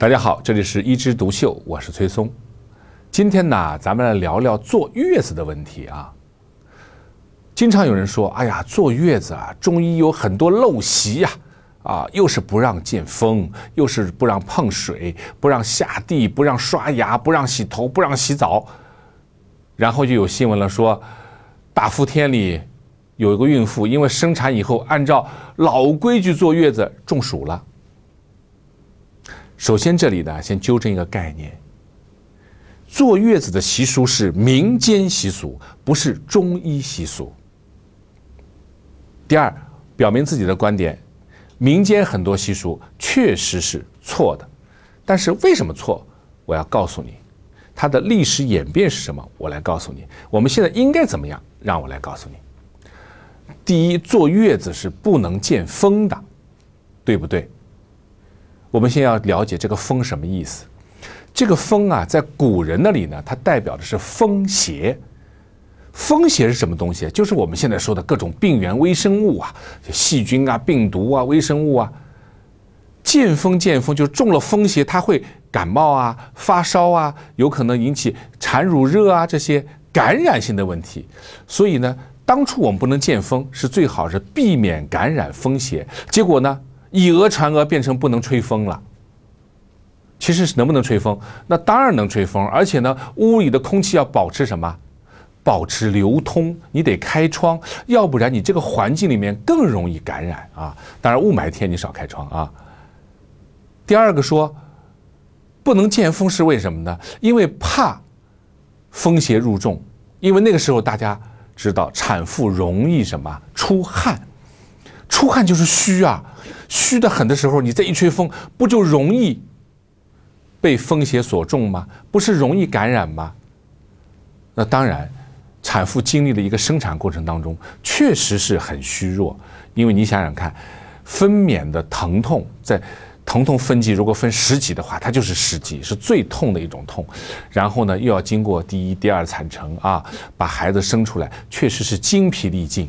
大家好，这里是一枝独秀，我是崔松。今天呢，咱们来聊聊坐月子的问题啊。经常有人说：“哎呀，坐月子啊，中医有很多陋习呀，啊，又是不让见风，又是不让碰水，不让下地，不让刷牙，不让洗头，不让洗澡。”然后就有新闻了，说大伏天里有一个孕妇，因为生产以后按照老规矩坐月子，中暑了。首先，这里呢，先纠正一个概念：坐月子的习俗是民间习俗，不是中医习俗。第二，表明自己的观点，民间很多习俗确实是错的，但是为什么错？我要告诉你，它的历史演变是什么？我来告诉你，我们现在应该怎么样？让我来告诉你。第一，坐月子是不能见风的，对不对？我们先要了解这个“风”什么意思。这个“风”啊，在古人那里呢，它代表的是风邪。风邪是什么东西？就是我们现在说的各种病原微生物啊，细菌啊、病毒啊、微生物啊。见风见风，就中了风邪，它会感冒啊、发烧啊，有可能引起产乳热啊这些感染性的问题。所以呢，当初我们不能见风，是最好是避免感染风邪。结果呢？以讹传讹，变成不能吹风了。其实是能不能吹风？那当然能吹风，而且呢，屋里的空气要保持什么？保持流通，你得开窗，要不然你这个环境里面更容易感染啊。当然，雾霾天你少开窗啊。第二个说，不能见风是为什么呢？因为怕风邪入重，因为那个时候大家知道，产妇容易什么出汗。出汗就是虚啊，虚的很的时候，你再一吹风，不就容易被风邪所中吗？不是容易感染吗？那当然，产妇经历了一个生产过程当中，确实是很虚弱，因为你想想看，分娩的疼痛，在疼痛分级如果分十级的话，它就是十级，是最痛的一种痛。然后呢，又要经过第一、第二产程啊，把孩子生出来，确实是精疲力尽。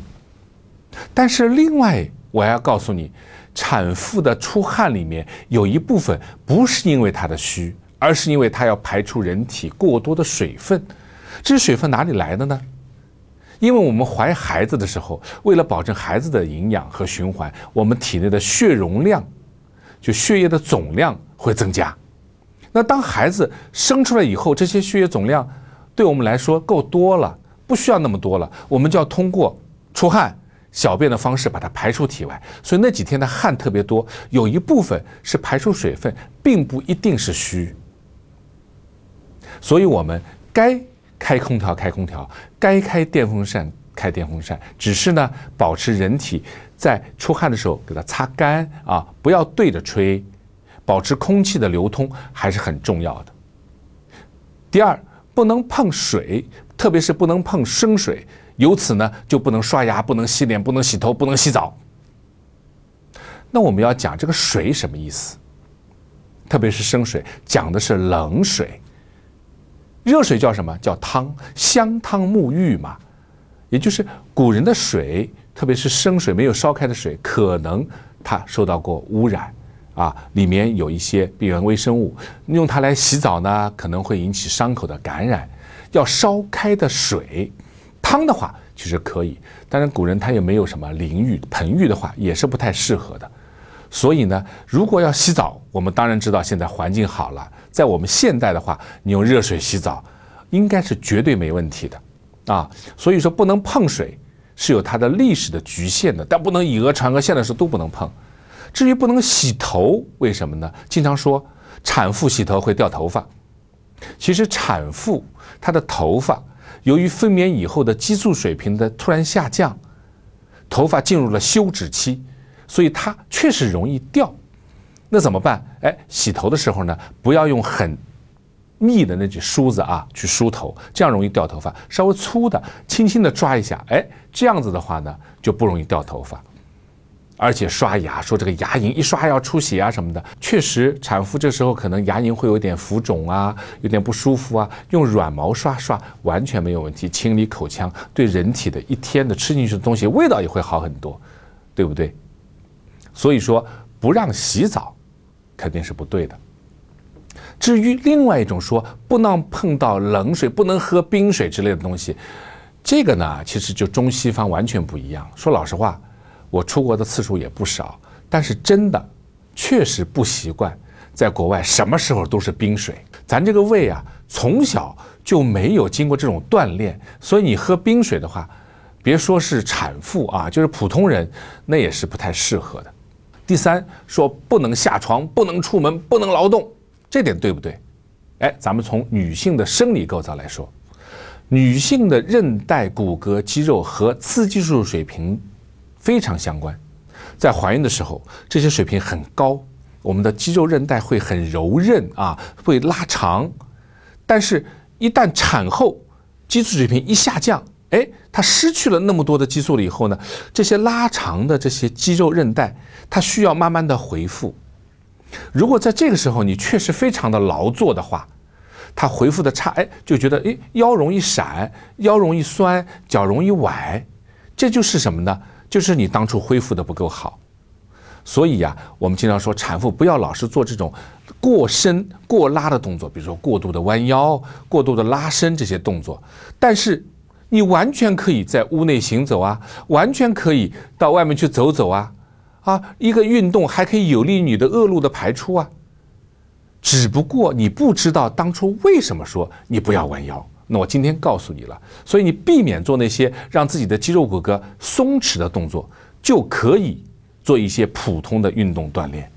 但是另外，我要告诉你，产妇的出汗里面有一部分不是因为她的虚，而是因为她要排出人体过多的水分。这些水分哪里来的呢？因为我们怀孩子的时候，为了保证孩子的营养和循环，我们体内的血容量，就血液的总量会增加。那当孩子生出来以后，这些血液总量对我们来说够多了，不需要那么多了，我们就要通过出汗。小便的方式把它排出体外，所以那几天的汗特别多，有一部分是排出水分，并不一定是虚。所以我们该开空调开空调，该开电风扇开电风扇，只是呢保持人体在出汗的时候给它擦干啊，不要对着吹，保持空气的流通还是很重要的。第二，不能碰水，特别是不能碰生水。由此呢，就不能刷牙，不能洗脸，不能洗头，不能洗澡。那我们要讲这个水什么意思？特别是生水，讲的是冷水。热水叫什么叫汤？香汤沐浴嘛。也就是古人的水，特别是生水没有烧开的水，可能它受到过污染啊，里面有一些病原微生物，用它来洗澡呢，可能会引起伤口的感染。要烧开的水。汤的话其实可以，当然古人他也没有什么淋浴、盆浴的话也是不太适合的。所以呢，如果要洗澡，我们当然知道现在环境好了，在我们现代的话，你用热水洗澡应该是绝对没问题的啊。所以说不能碰水是有它的历史的局限的，但不能以讹传讹，现在是都不能碰。至于不能洗头，为什么呢？经常说产妇洗头会掉头发，其实产妇她的头发。由于分娩以后的激素水平的突然下降，头发进入了休止期，所以它确实容易掉。那怎么办？哎，洗头的时候呢，不要用很密的那种梳子啊去梳头，这样容易掉头发。稍微粗的，轻轻的抓一下，哎，这样子的话呢，就不容易掉头发。而且刷牙，说这个牙龈一刷要出血啊什么的，确实产妇这时候可能牙龈会有点浮肿啊，有点不舒服啊，用软毛刷刷完全没有问题，清理口腔，对人体的一天的吃进去的东西味道也会好很多，对不对？所以说不让洗澡，肯定是不对的。至于另外一种说不能碰到冷水、不能喝冰水之类的东西，这个呢，其实就中西方完全不一样。说老实话，我出国的次数也不少，但是真的确实不习惯在国外什么时候都是冰水。咱这个胃啊，从小就没有经过这种锻炼，所以你喝冰水的话，别说是产妇啊，就是普通人那也是不太适合的。第三，说不能下床，不能出门，不能劳动，这点对不对？哎，咱们从女性的生理构造来说，女性的韧带、骨骼、肌肉和雌激素水平非常相关。在怀孕的时候，这些水平很高，我们的肌肉韧带会很柔韧啊，会拉长。但是，一旦产后激素水平一下降，哎，它失去了那么多的激素了以后呢，这些拉长的这些肌肉韧带。它需要慢慢的恢复。如果在这个时候你确实非常的劳作的话，它恢复的差，哎，就觉得哎腰容易闪，腰容易酸，脚容易崴，这就是什么呢？就是你当初恢复的不够好。所以呀，我们经常说产妇不要老是做这种过伸、过拉的动作，比如说过度的弯腰、过度的拉伸这些动作。但是你完全可以在屋内行走啊，完全可以到外面去走走啊。啊，一个运动还可以有利于你的恶露的排出啊。只不过你不知道当初为什么说你不要弯腰，那我今天告诉你了。所以你避免做那些让自己的肌肉骨骼松弛的动作，就可以做一些普通的运动锻炼。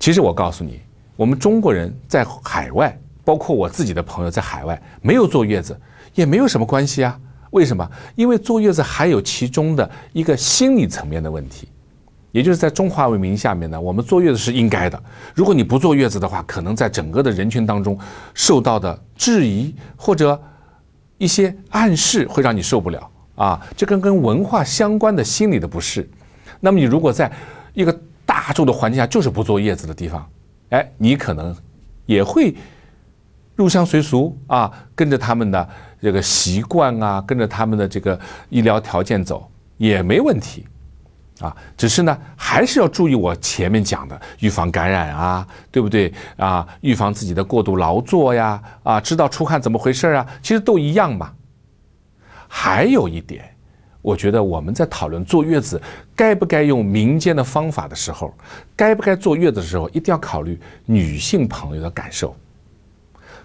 其实我告诉你，我们中国人在海外，包括我自己的朋友在海外没有坐月子，也没有什么关系啊。为什么？因为坐月子还有其中的一个心理层面的问题，也就是在中华文明下面呢，我们坐月子是应该的。如果你不坐月子的话，可能在整个的人群当中受到的质疑或者一些暗示会让你受不了啊。这跟跟文化相关的心理的不适。那么你如果在一个大众的环境下就是不坐月子的地方，哎，你可能也会入乡随俗啊，跟着他们的。这个习惯啊，跟着他们的这个医疗条件走也没问题，啊，只是呢，还是要注意我前面讲的预防感染啊，对不对啊？预防自己的过度劳作呀，啊，知道出汗怎么回事啊？其实都一样嘛。还有一点，我觉得我们在讨论坐月子该不该用民间的方法的时候，该不该坐月子的时候，一定要考虑女性朋友的感受。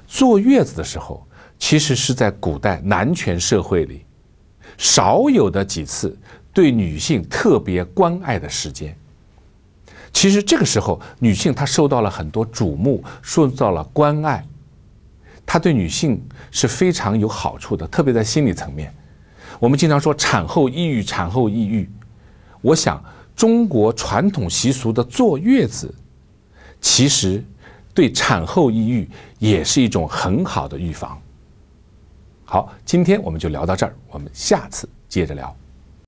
坐月子的时候。其实是在古代男权社会里，少有的几次对女性特别关爱的时间。其实这个时候，女性她受到了很多瞩目，受到了关爱，她对女性是非常有好处的，特别在心理层面。我们经常说产后抑郁，产后抑郁。我想，中国传统习俗的坐月子，其实对产后抑郁也是一种很好的预防。好，今天我们就聊到这儿，我们下次接着聊。